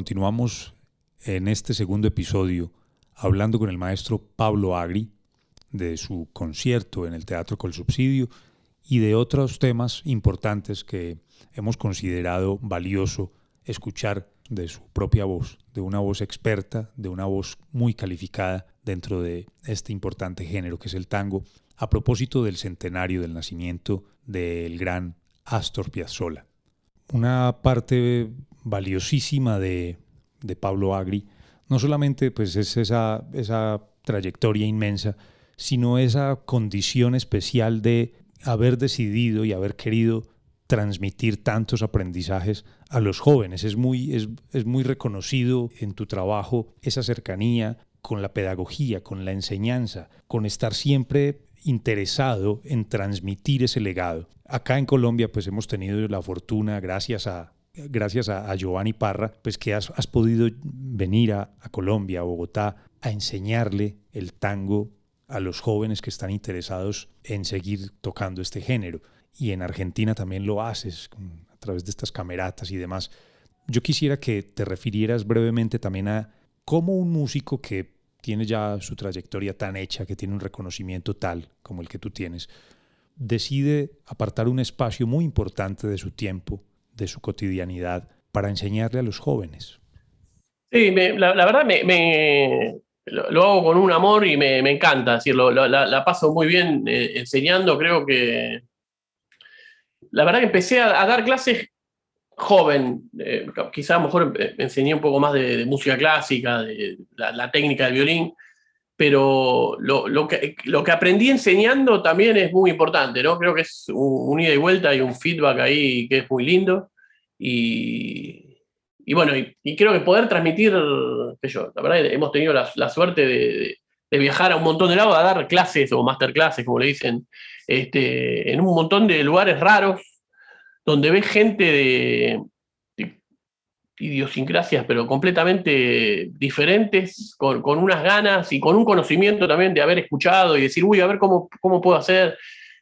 continuamos en este segundo episodio hablando con el maestro Pablo Agri de su concierto en el Teatro Col Subsidio y de otros temas importantes que hemos considerado valioso escuchar de su propia voz, de una voz experta, de una voz muy calificada dentro de este importante género que es el tango, a propósito del centenario del nacimiento del gran Astor Piazzolla. Una parte valiosísima de, de Pablo Agri no solamente pues, es esa, esa trayectoria inmensa, sino esa condición especial de haber decidido y haber querido transmitir tantos aprendizajes a los jóvenes. Es muy, es, es muy reconocido en tu trabajo esa cercanía con la pedagogía, con la enseñanza, con estar siempre interesado en transmitir ese legado. Acá en Colombia pues hemos tenido la fortuna, gracias a, gracias a, Giovanni Parra, pues que has, podido venir a, a, Colombia, a Bogotá, a enseñarle el tango a los jóvenes que están interesados en seguir tocando este género. Y en Argentina también lo haces a través de estas cameratas y demás. Yo quisiera que te refirieras brevemente también a cómo un músico que tiene ya su trayectoria tan hecha, que tiene un reconocimiento tal como el que tú tienes, decide apartar un espacio muy importante de su tiempo, de su cotidianidad, para enseñarle a los jóvenes. Sí, la, verdad me, lo, hago con un amor y me, encanta, decirlo, la, paso muy bien eh, enseñando, creo que... La verdad que empecé a, dar clases joven, eh, mejor enseñé un poco más de, música clásica, de la, técnica del violín, pero lo, que, aprendí enseñando también es muy importante, ¿no? Creo que es un, ida y vuelta y un feedback ahí que es muy lindo. Y, bueno, y, creo que poder transmitir, la verdad hemos tenido la, suerte de, de, viajar a un montón de lados a dar clases o masterclasses, como le dicen, este, en un montón de lugares raros, donde ves gente de, idiosincrasias, pero completamente diferentes, con, unas ganas y con un conocimiento también de haber escuchado y decir, uy, a ver cómo, cómo puedo hacer,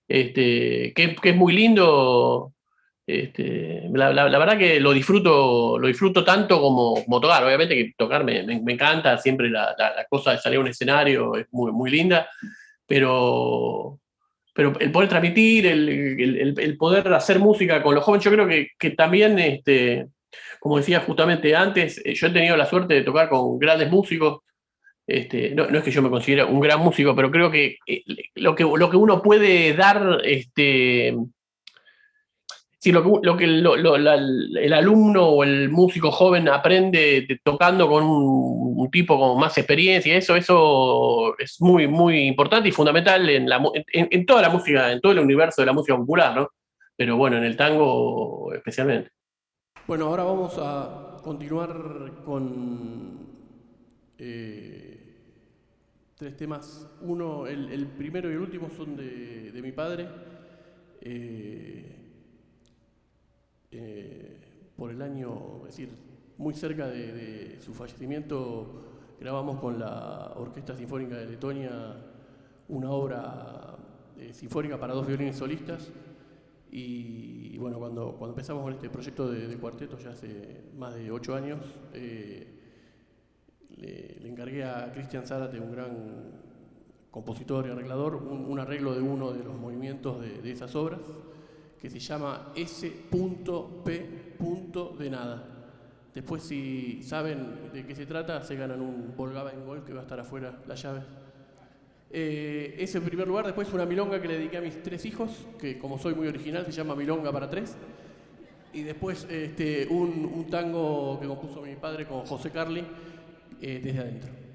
este, que, es muy lindo. Este, la, verdad que lo disfruto, lo disfruto tanto como, tocar. Obviamente que tocar me, encanta, siempre la, cosa de salir a un escenario es muy, muy linda, pero, pero el poder transmitir, el, poder hacer música con los jóvenes, yo creo que, también, este, como decía justamente antes, eh, yo he tenido la suerte de tocar con grandes músicos. Este, no, es que yo me considere un gran músico, pero creo que, eh, lo, que lo que uno puede dar este, si lo que, el alumno o el músico joven aprende tocando con un, tipo con más experiencia, eso, eso es muy, muy importante y fundamental en, la, en, toda la música, en todo el universo de la música popular, ¿no? Pero bueno, en el tango especialmente. Bueno, ahora vamos a continuar con eh, tres temas. Uno, el, primero y el último son de, mi padre. Eh, eh, por el año, es decir, muy cerca de, su fallecimiento, grabamos con la Orquesta Sinfónica de Letonia una obra eh, sinfónica para dos violines solistas. Y, bueno, cuando, cuando, empezamos con este proyecto de, cuarteto, ya hace más de ocho años, eh, le, encargué a Cristian Zárate, un gran compositor y arreglador, un, arreglo de uno de los movimientos de esas obras que se llama S.P. de nada. Después, si saben de qué se trata, se ganan un Volkswagen Gol que va a estar afuera, la llave. Eh, ese en primer lugar, después una milonga que le dediqué a mis tres hijos, que como soy muy original se llama Milonga para tres. Y después este, un, tango que compuso mi padre con José Carli, eh, desde adentro.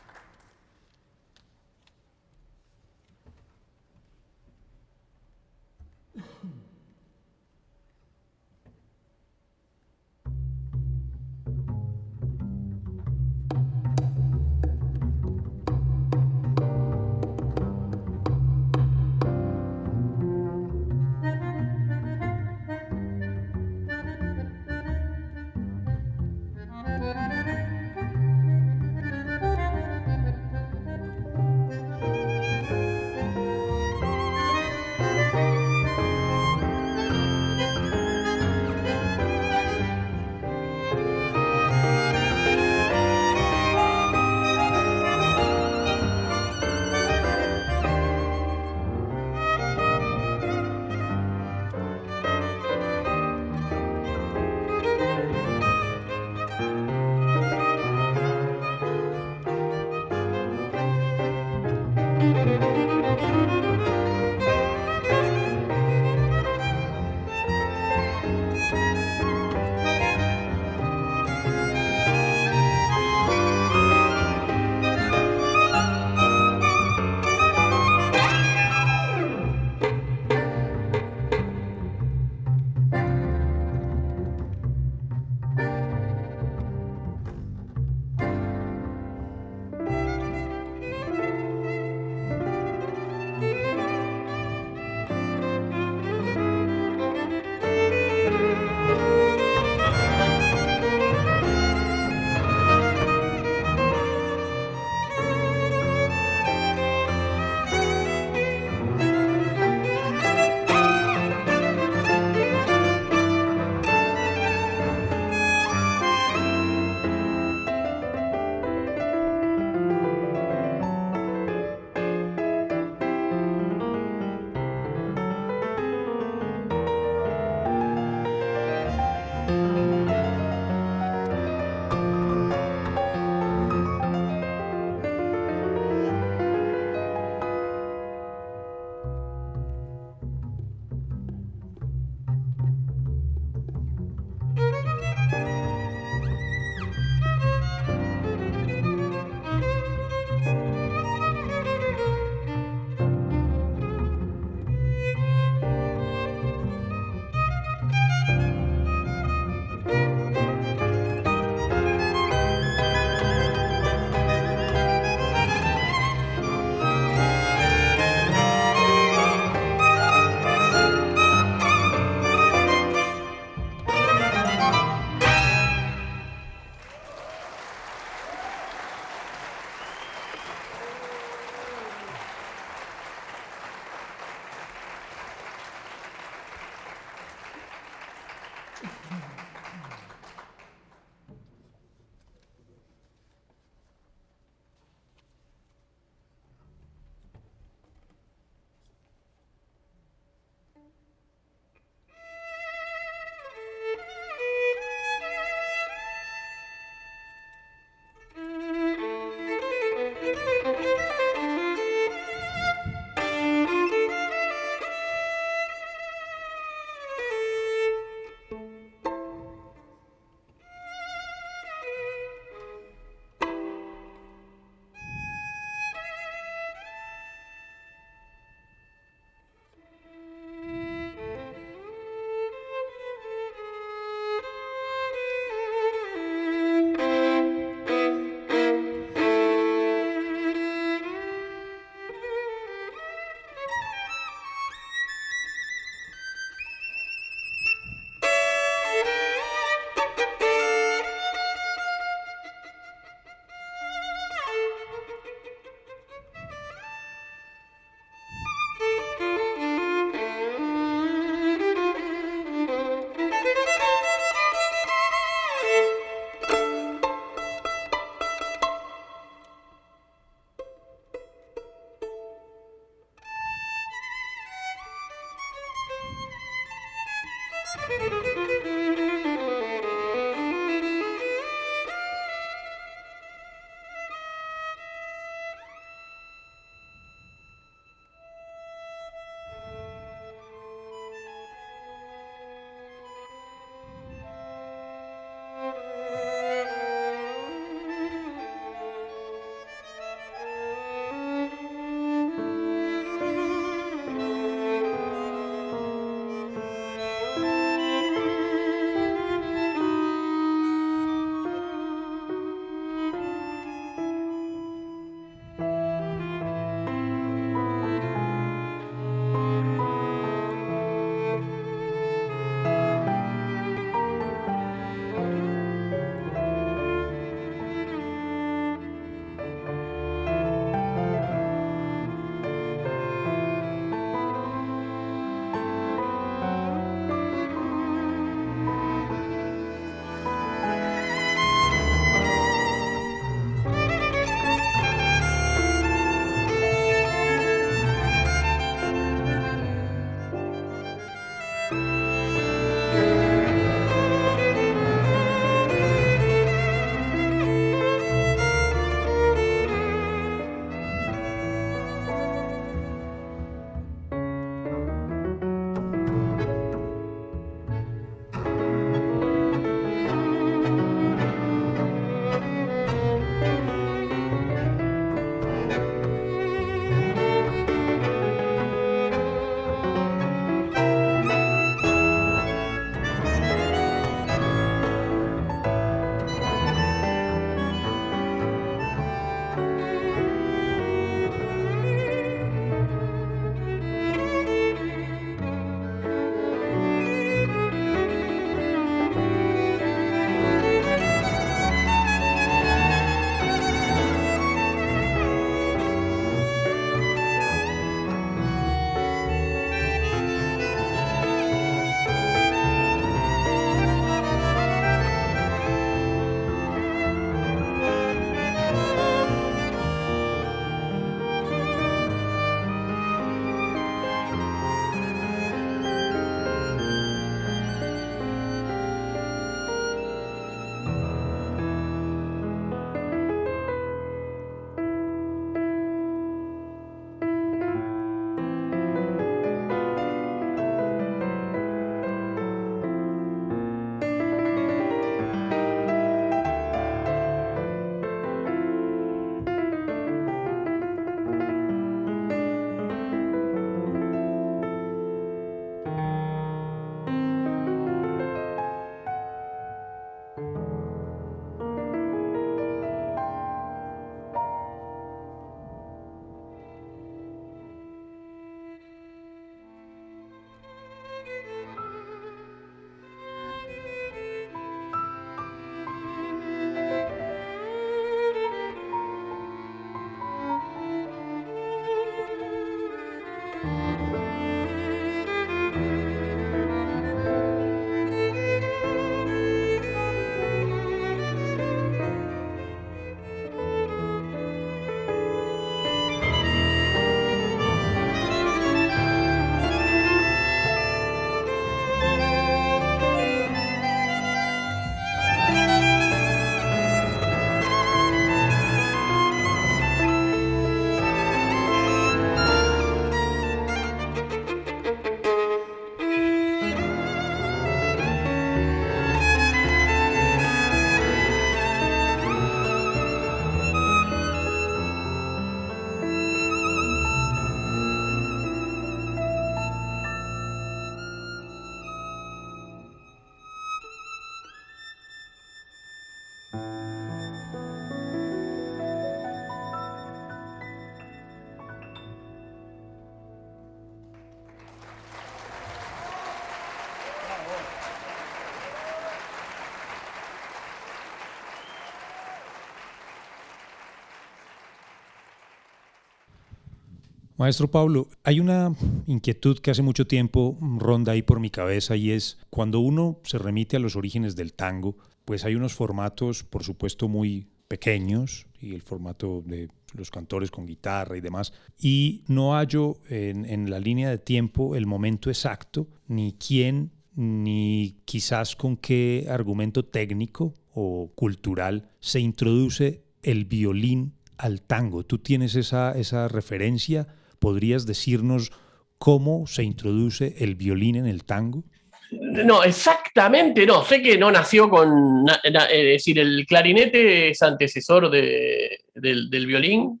Maestro Pablo, hay una inquietud que hace mucho tiempo ronda ahí por mi cabeza y es cuando uno se remite a los orígenes del tango, pues hay unos formatos, por supuesto, muy pequeños y el formato de los cantores con guitarra y demás. Y no hallo en, la línea de tiempo el momento exacto, ni quién, ni quizás con qué argumento técnico o cultural se introduce el violín al tango. ¿Tú tienes esa, esa referencia? ¿Podrías decirnos cómo se introduce el violín en el tango? No, exactamente no. Sé que no nació con. Es decir, el clarinete es antecesor del, violín.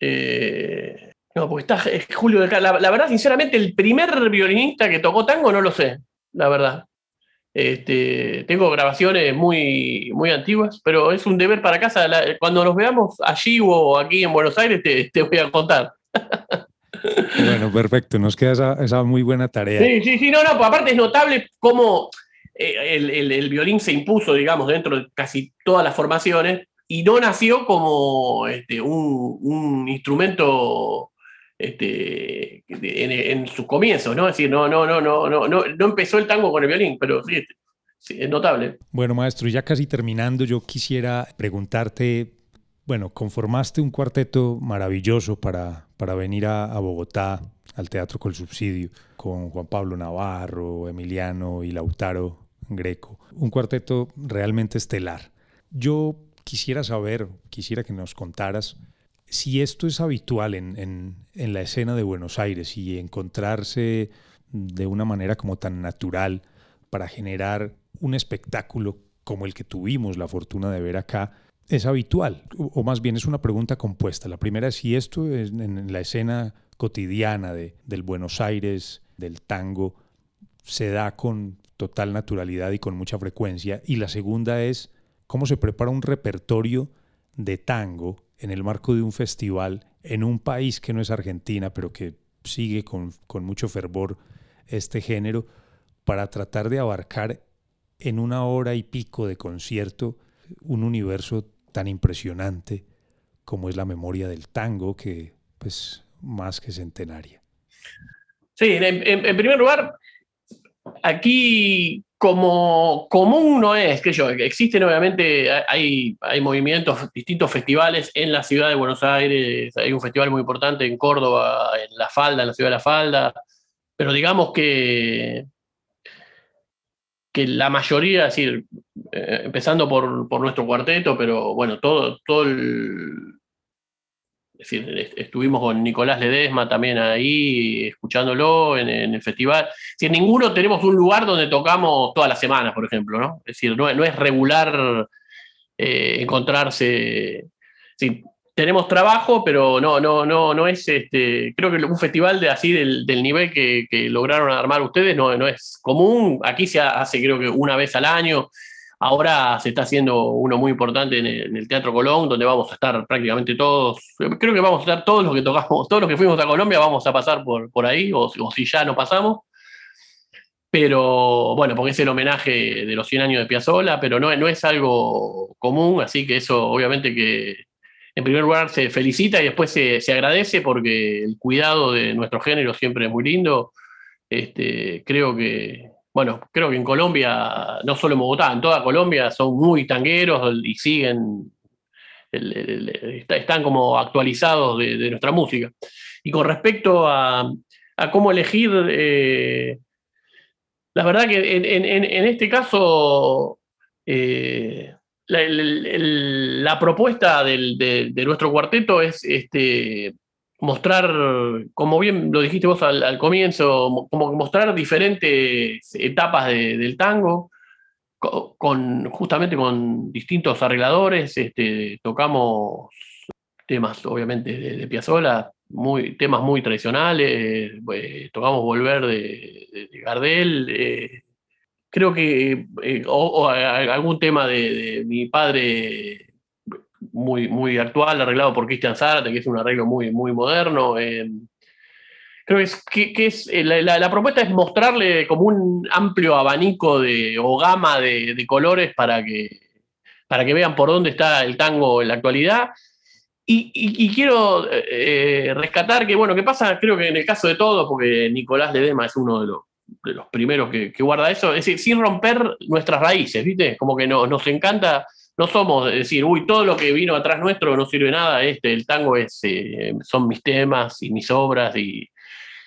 Eh, no, porque está Julio de la, la, verdad, sinceramente, el primer violinista que tocó tango no lo sé, la verdad. Este, tengo grabaciones muy, muy antiguas, pero es un deber para casa. cuando nos veamos allí o aquí en Buenos Aires, te, te voy a contar. Bueno, perfecto, nos queda esa, muy buena tarea. Sí, sí, sí, no, no, pues aparte es notable cómo eh, el, violín se impuso, digamos, dentro de casi todas las formaciones y no nació como este, un, instrumento este, en, sus comienzos, ¿no? Es decir, no, no, no, no, no, no, no empezó el tango con el violín, pero sí, sí, es notable. Bueno, maestro, ya casi terminando, yo quisiera preguntarte bueno, conformaste un cuarteto maravilloso para, para venir a, Bogotá, al Teatro Col Subsidio, con Juan Pablo Navarro, Emiliano y Lautaro Greco. Un cuarteto realmente estelar. Yo quisiera saber, quisiera que nos contaras si esto es habitual en, en la escena de Buenos Aires y encontrarse de una manera como tan natural para generar un espectáculo como el que tuvimos la fortuna de ver acá es habitual, o más bien es una pregunta compuesta. La primera es si esto es en la escena cotidiana de, del Buenos Aires, del tango, se da con total naturalidad y con mucha frecuencia. Y la segunda es cómo se prepara un repertorio de tango en el marco de un festival en un país que no es Argentina, pero que sigue con, con mucho fervor este género, para tratar de abarcar en una hora y pico de concierto un universo tan impresionante como es la memoria del tango, que pues más que centenaria. Sí, en, primer lugar, aquí como común no es, que yo, existen obviamente, hay, hay movimientos, distintos festivales en la ciudad de Buenos Aires, hay un festival muy importante en Córdoba, en La Falda, en la ciudad de La Falda, pero digamos que que la mayoría, es decir, eh, empezando por, nuestro cuarteto, pero bueno, todo, todo el... Es decir, estuvimos con Nicolás Ledesma también ahí, escuchándolo en, el festival. Si ninguno tenemos un lugar donde tocamos todas las semanas, por ejemplo, ¿no? Es decir, no, no es regular eh, encontrarse tenemos trabajo, pero no, no, no, no es este. Creo que un festival de así del, nivel que, lograron armar ustedes no, es común. Aquí se hace, creo que una vez al año. Ahora se está haciendo uno muy importante en el, Teatro Colón, donde vamos a estar prácticamente todos. Creo que vamos a estar todos los que tocamos, todos los que fuimos a Colombia, vamos a pasar por, por ahí, o, si ya no pasamos. Pero bueno, porque es el homenaje de los 100 años de Piazzolla, pero no es algo común, así que eso obviamente que en primer lugar se felicita y después se, agradece porque el cuidado de nuestro género siempre es muy lindo. Este, creo que, bueno, creo que en Colombia, no solo en Bogotá, en toda Colombia son muy tangueros y siguen, están como actualizados de, nuestra música. Y con respecto a, cómo elegir, eh, la verdad que en, este caso, eh, la, propuesta de, nuestro cuarteto es este, mostrar, como bien lo dijiste vos al, comienzo, como mostrar diferentes etapas del tango, con, justamente con distintos arregladores. Este, tocamos temas, obviamente, de, de Piazzolla, temas muy tradicionales, eh, tocamos Volver de, Gardel. Eh, creo que eh, o, algún tema de, mi padre muy, muy actual, arreglado por Cristian Zárate, que es un arreglo muy, muy moderno. Eh, creo que, que, es eh, la, propuesta es mostrarle como un amplio abanico de, o gama de, colores para que, para que vean por dónde está el tango en la actualidad. y, quiero eh, rescatar que, bueno, ¿qué pasa? Creo que en el caso de todos, porque Nicolás Ledema es uno de los, de los primeros que, guarda eso, es decir, sin romper nuestras raíces, ¿viste? Como que no, nos encanta, no somos decir, uy, todo lo que vino atrás nuestro no sirve nada, este, el tango es, eh, son mis temas y mis obras, y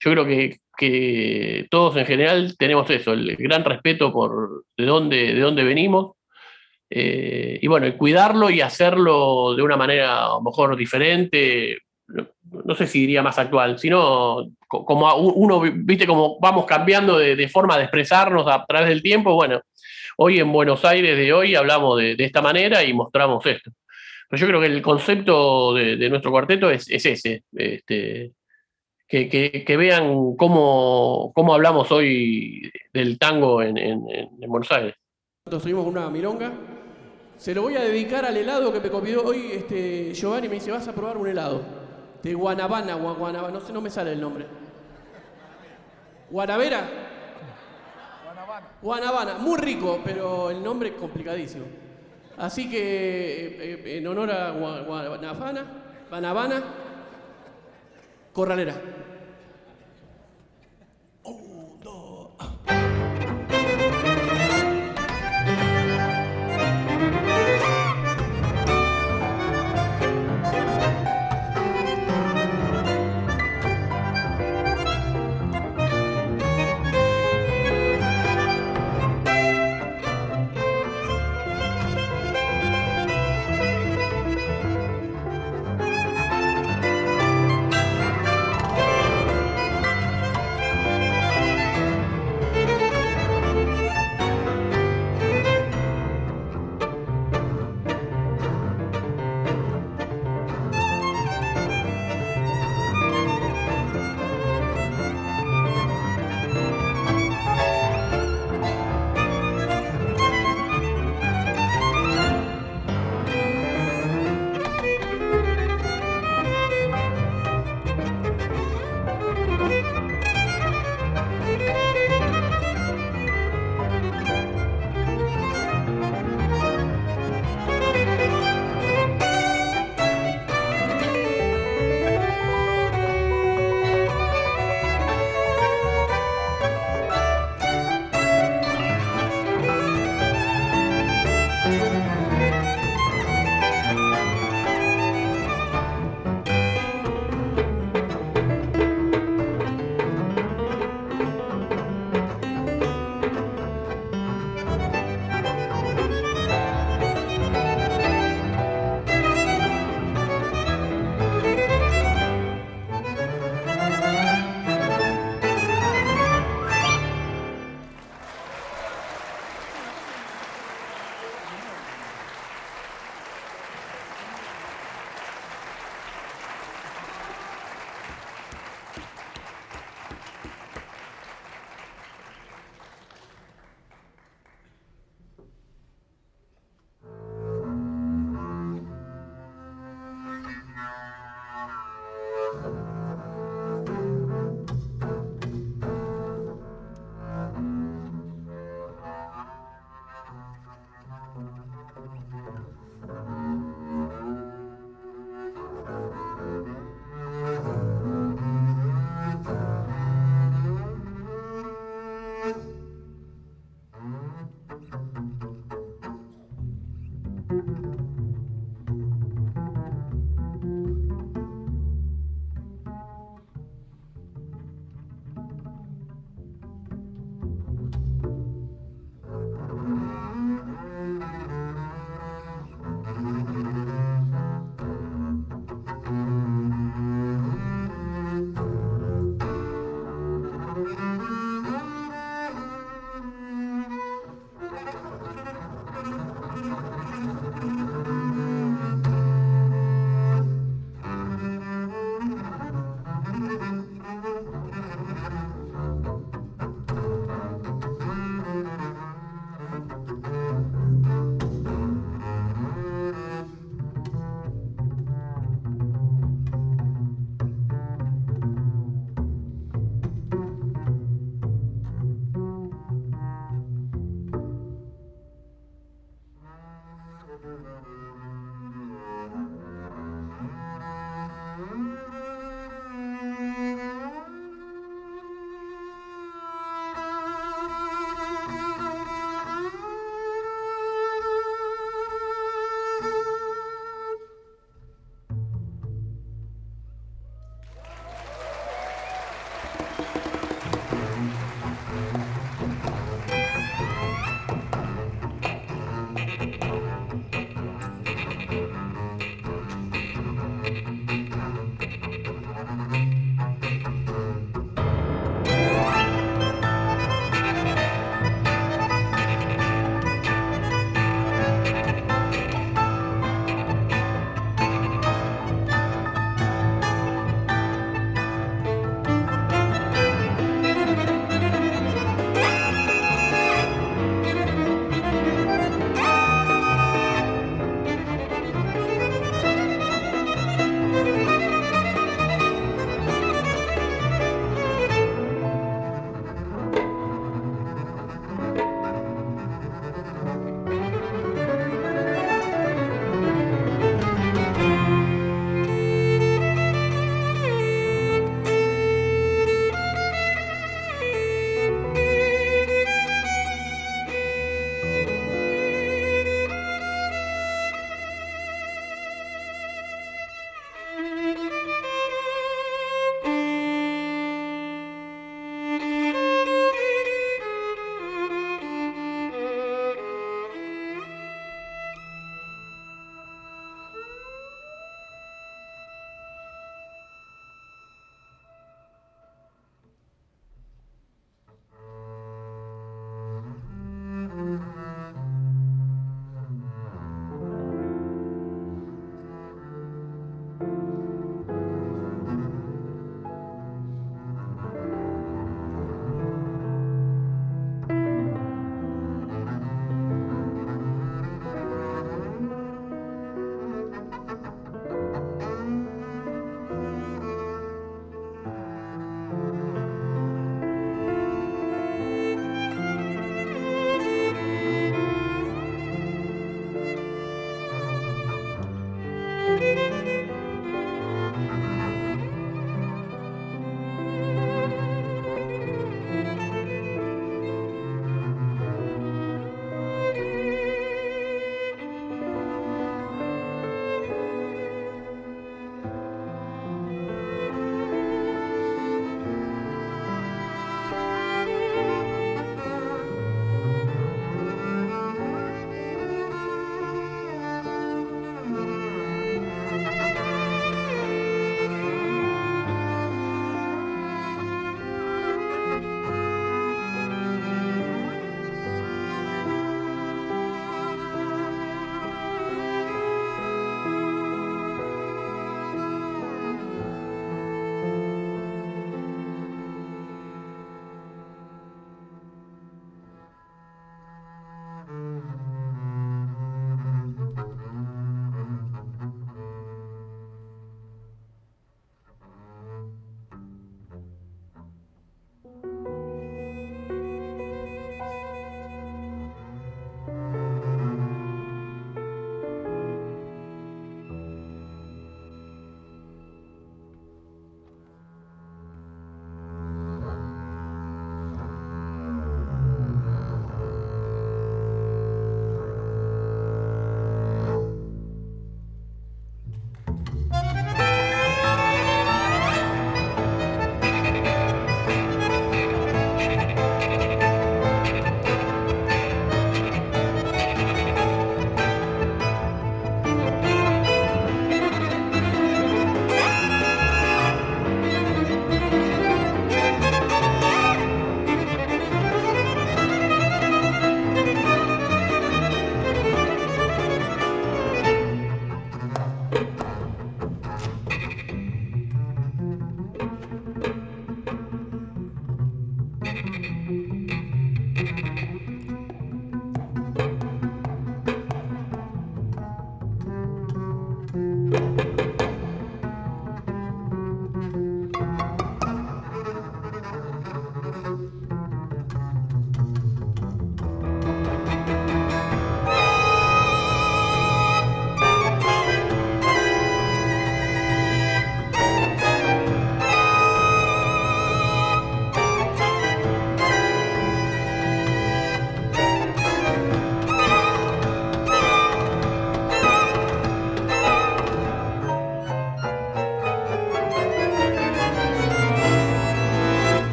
yo creo que, que, todos en general tenemos eso, el gran respeto por de dónde, de dónde venimos eh, y bueno, cuidarlo y hacerlo de una manera a lo mejor diferente, no, sé si diría más actual, sino como uno, viste, como vamos cambiando de, forma de expresarnos a través del tiempo, bueno, hoy en Buenos Aires de hoy hablamos de, esta manera y mostramos esto. Pero yo creo que el concepto de, nuestro cuarteto es, ese, este, que, vean cómo, cómo, hablamos hoy del tango en, Buenos Aires. Nosotros tuvimos una milonga se lo voy a dedicar al helado que me comió hoy este, Giovanni. Me dice, vas a probar un helado. De Guanabana, Guanabana, no sé, no me sale el nombre. ¿Guanavera? Guanabana. Guanabana, muy rico, pero el nombre es complicadísimo. Así que eh, eh, en honor a Guanabana, Guanabana, Corralera.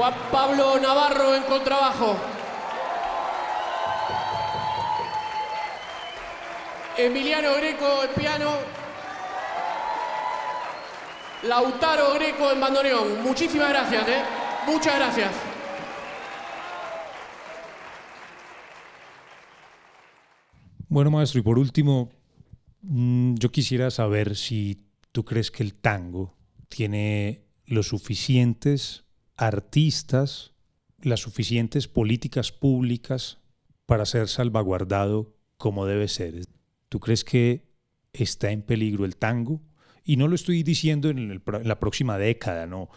Juan Pablo Navarro en contrabajo. Emiliano Greco en piano. Lautaro Greco en bandoneón. Muchísimas gracias, ¿eh? Muchas gracias. Bueno, maestro, y por último, mm, yo quisiera saber si tú crees que el tango tiene los suficientes artistas, las suficientes políticas públicas para ser salvaguardado como debe ser. ¿Tú crees que está en peligro el tango? Y no lo estoy diciendo en, la próxima década, no.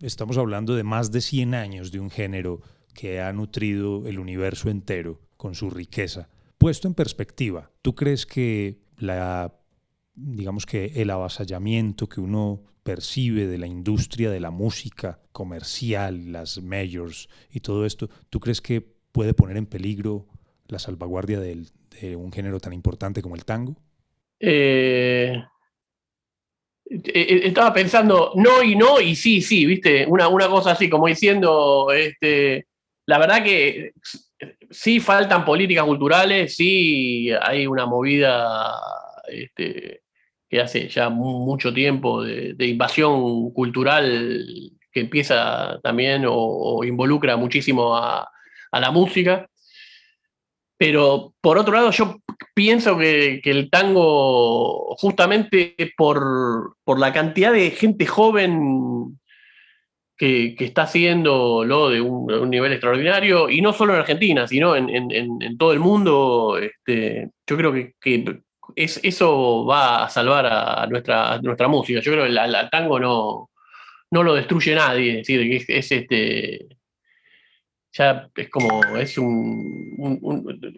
Estamos hablando de más de 100 años de un género que ha nutrido el universo entero con su riqueza. Puesto en perspectiva, ¿tú crees que la digamos que el avasallamiento que uno percibe de la industria de la música comercial, las majors y todo esto, ¿tú crees que puede poner en peligro la salvaguardia de un género tan importante como el tango? Eh, eh, estaba pensando no y no y sí, sí, viste, una, una cosa así, como diciendo, este, la verdad que sí faltan políticas culturales, sí hay una movida este, que hace ya mucho tiempo de, invasión cultural que empieza también o, involucra muchísimo a, la música. Pero por otro lado, yo pienso que, el tango, justamente por, la cantidad de gente joven que, está haciéndolo de un, nivel extraordinario, y no solo en Argentina, sino en, todo el mundo, este, yo creo que, eso va a salvar a nuestra, nuestra música. Yo creo que el tango no, no lo destruye nadie, es decir, es, este. Ya es como, es un,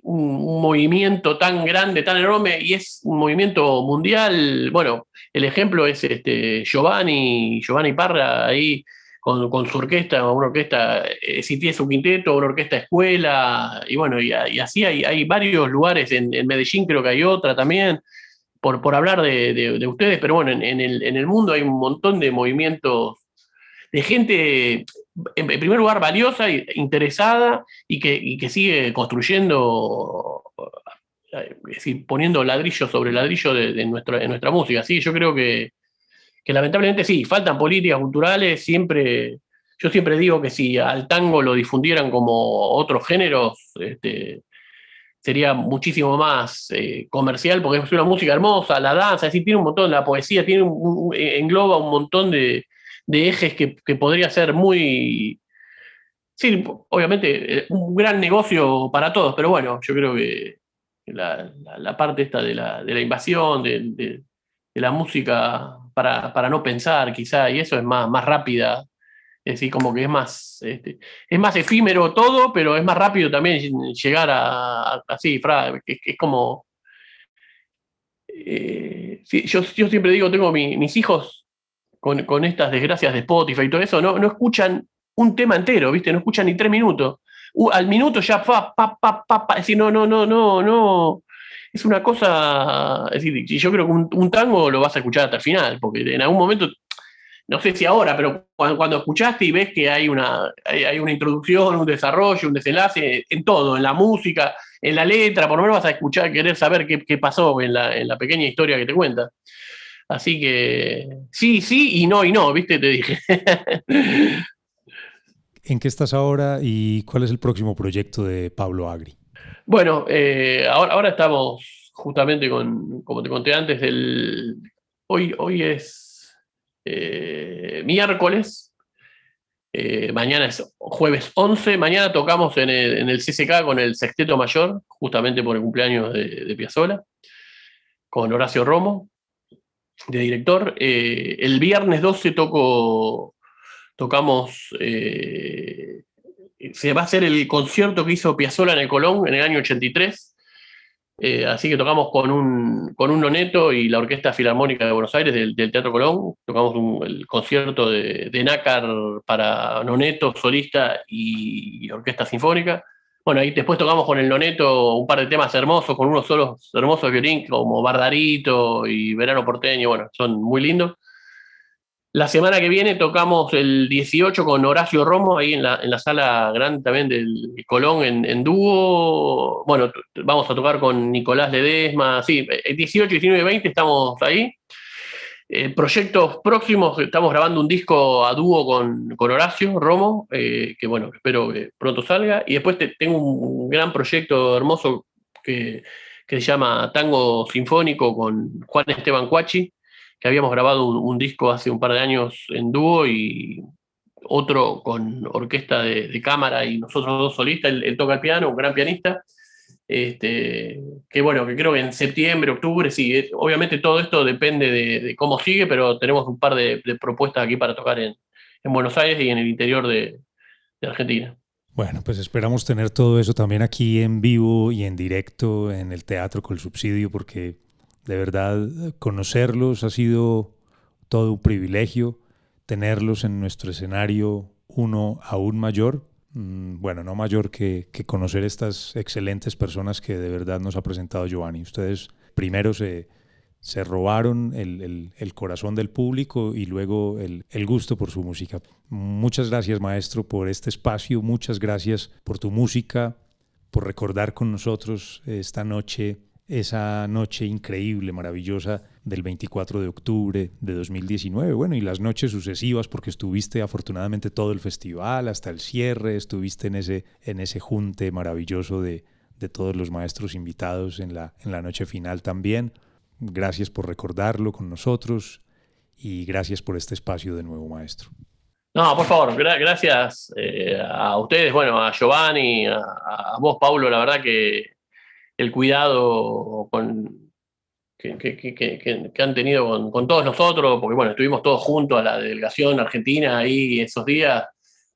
un, movimiento tan grande, tan enorme, y es un movimiento mundial. Bueno, el ejemplo es este Giovanni, Giovanni Parra ahí con, su orquesta, una orquesta, eh, si tiene su quinteto, una orquesta escuela, y bueno, y, así hay, varios lugares, en, Medellín creo que hay otra también, por, por hablar de, ustedes, pero bueno, en, el, mundo hay un montón de movimientos de gente, en, primer lugar, valiosa, interesada y que, que sigue construyendo, eh, poniendo ladrillo sobre ladrillo de, nuestra, nuestra música. Sí, yo creo que, que lamentablemente sí, faltan políticas culturales, siempre, yo siempre digo que si al tango lo difundieran como otros géneros, este, sería muchísimo más eh, comercial, porque es una música hermosa, la danza, es tiene un montón, la poesía tiene engloba un montón de, ejes que, podría ser muy, sí, obviamente, eh, un gran negocio para todos, pero bueno, yo creo que la, parte esta de la, invasión, de, la música para, no pensar, quizá, y eso es más, más rápida. Es decir, como que es más, este, es más efímero todo, pero es más rápido también llegar a, así, es, es como... Eh, yo, yo, siempre digo, tengo mis hijos con, estas desgracias de Spotify y todo eso, no, no escuchan un tema entero, ¿viste? No escuchan ni tres minutos. al minuto ya, pa, pa, pa, pa, es decir, no, no, no, no, no, es una cosa, es decir, yo creo que un, tango lo vas a escuchar hasta el final, porque en algún momento, no sé si ahora, pero cuando, escuchaste y ves que hay una, hay, una introducción, un desarrollo, un desenlace, en todo, en la música, en la letra, por lo menos vas a escuchar, querer saber qué, pasó en la, en la pequeña historia que te cuenta. Así que sí, sí y no y no, ¿viste? Te dije. ¿En qué estás ahora y cuál es el próximo proyecto de Pablo Agri? Bueno, eh, ahora, estamos justamente con, como te conté antes, del, hoy, hoy es eh, miércoles, eh, mañana es jueves 11, mañana tocamos en el, en CCK con el Sexteto Mayor, justamente por el cumpleaños de, de Piazzola, con Horacio Romo, de director. el viernes 12 toco, tocamos se va a hacer el concierto que hizo Piazzolla en el Colón en el año 83. Eh, así que tocamos con un, con un noneto y la Orquesta Filarmónica de Buenos Aires del, Teatro Colón. Tocamos el concierto de, de, Nácar para noneto, solista y, orquesta sinfónica. Bueno, ahí después tocamos con el noneto un par de temas hermosos, con unos solos hermosos violín como Bardarito y Verano Porteño. Bueno, son muy lindos. La semana que viene tocamos el 18 con Horacio Romo, ahí en la, en la sala grande también del Colón en, dúo. Bueno, vamos a tocar con Nicolás Ledesma, sí, 18, 19 y 20 estamos ahí. Eh, proyectos próximos, estamos grabando un disco a dúo con, con Horacio Romo, eh, que bueno, espero que pronto salga. Y después tengo un gran proyecto hermoso que, que, se llama Tango Sinfónico con Juan Esteban Cuachi, que habíamos grabado un, disco hace un par de años en dúo y otro con orquesta de, cámara y nosotros dos solistas, él, toca el piano, un gran pianista. Este, que bueno, que creo que en septiembre, octubre, sí, obviamente todo esto depende de, cómo sigue, pero tenemos un par de, propuestas aquí para tocar en, en, Buenos Aires y en el interior de, Argentina. Bueno, pues esperamos tener todo eso también aquí en vivo y en directo en el teatro con el subsidio, porque de verdad, conocerlos ha sido todo un privilegio, tenerlos en nuestro escenario uno aún mayor, mm, bueno, no mayor que, conocer estas excelentes personas que de verdad nos ha presentado Giovanni. Ustedes primero se, se robaron el, corazón del público y luego el, el, gusto por su música. Muchas gracias maestro por este espacio, muchas gracias por tu música, por recordar con nosotros esta noche esa noche increíble, maravillosa del 24 de octubre de 2019. Bueno, y las noches sucesivas, porque estuviste afortunadamente todo el festival, hasta el cierre, estuviste en ese, en ese junte maravilloso de, de todos los maestros invitados en la, en la noche final también. Gracias por recordarlo con nosotros y gracias por este espacio de nuevo, maestro. No, por favor, gracias eh, a ustedes, bueno, a Giovanni, a, a, vos, Paulo, la verdad que el cuidado con, que, han tenido con, todos nosotros, porque bueno, estuvimos todos juntos a la delegación argentina ahí esos días.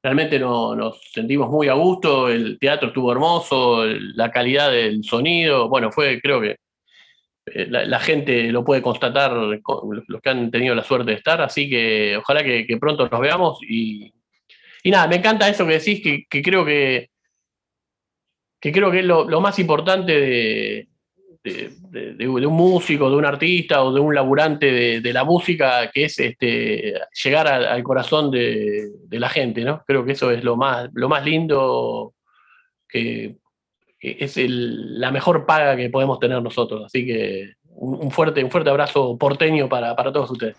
Realmente nos sentimos muy a gusto, el teatro estuvo hermoso, la calidad del sonido, bueno, fue, creo que eh, la, gente lo puede constatar, los que han tenido la suerte de estar, así que ojalá que, pronto nos veamos y, y, nada, me encanta eso que decís, que creo que que creo que es lo, más importante de, un músico, de un artista o de un laburante de, la música, que es este, llegar al, corazón de, la gente, ¿no? Creo que eso es lo más, lo más lindo, que, es la mejor paga que podemos tener nosotros. Así que un, fuerte, un fuerte abrazo porteño para, para todos ustedes.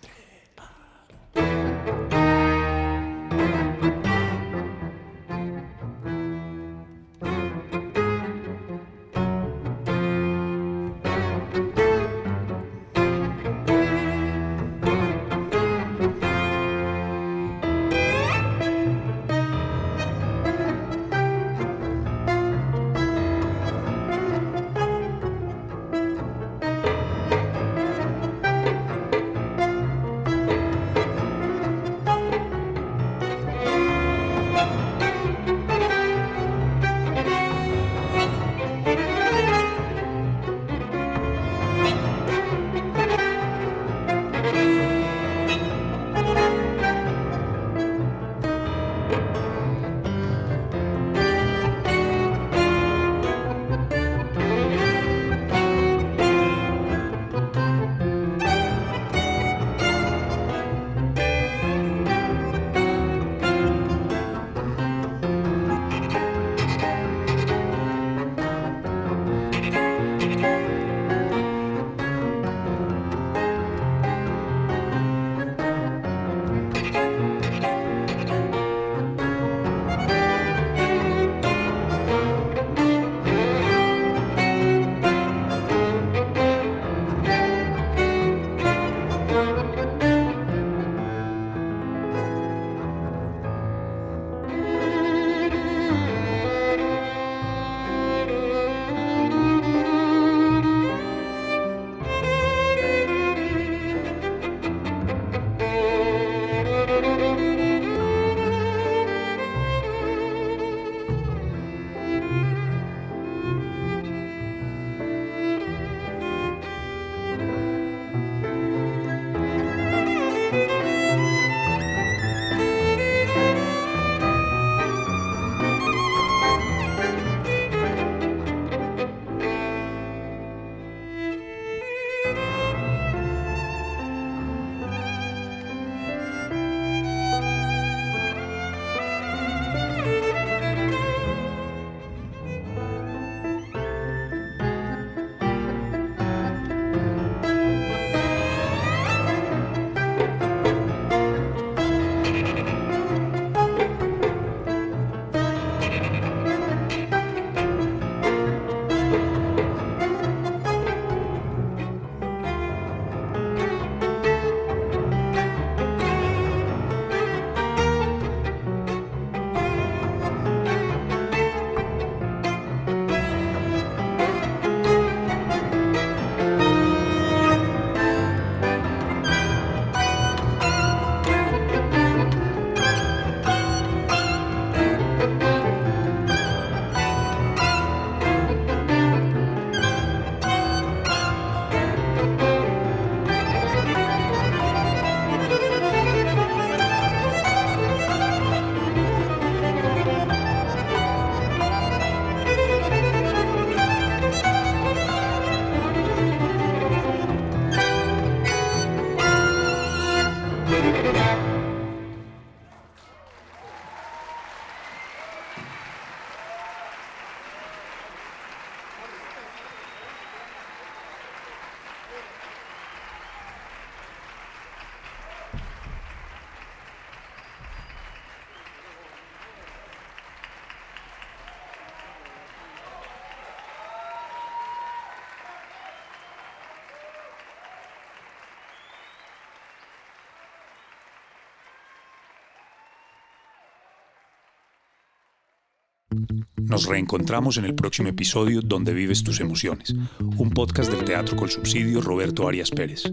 Nos reencontramos en el próximo episodio Donde vives tus emociones, un podcast del Teatro Col Subsidio Roberto Arias Pérez.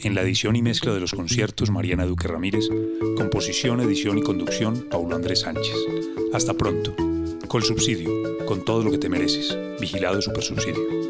En la edición y mezcla de los conciertos Mariana Duque Ramírez, composición, edición y conducción Paulo Andrés Sánchez. Hasta pronto. Col Subsidio, con todo lo que te mereces. Vigilado Supersubsidio.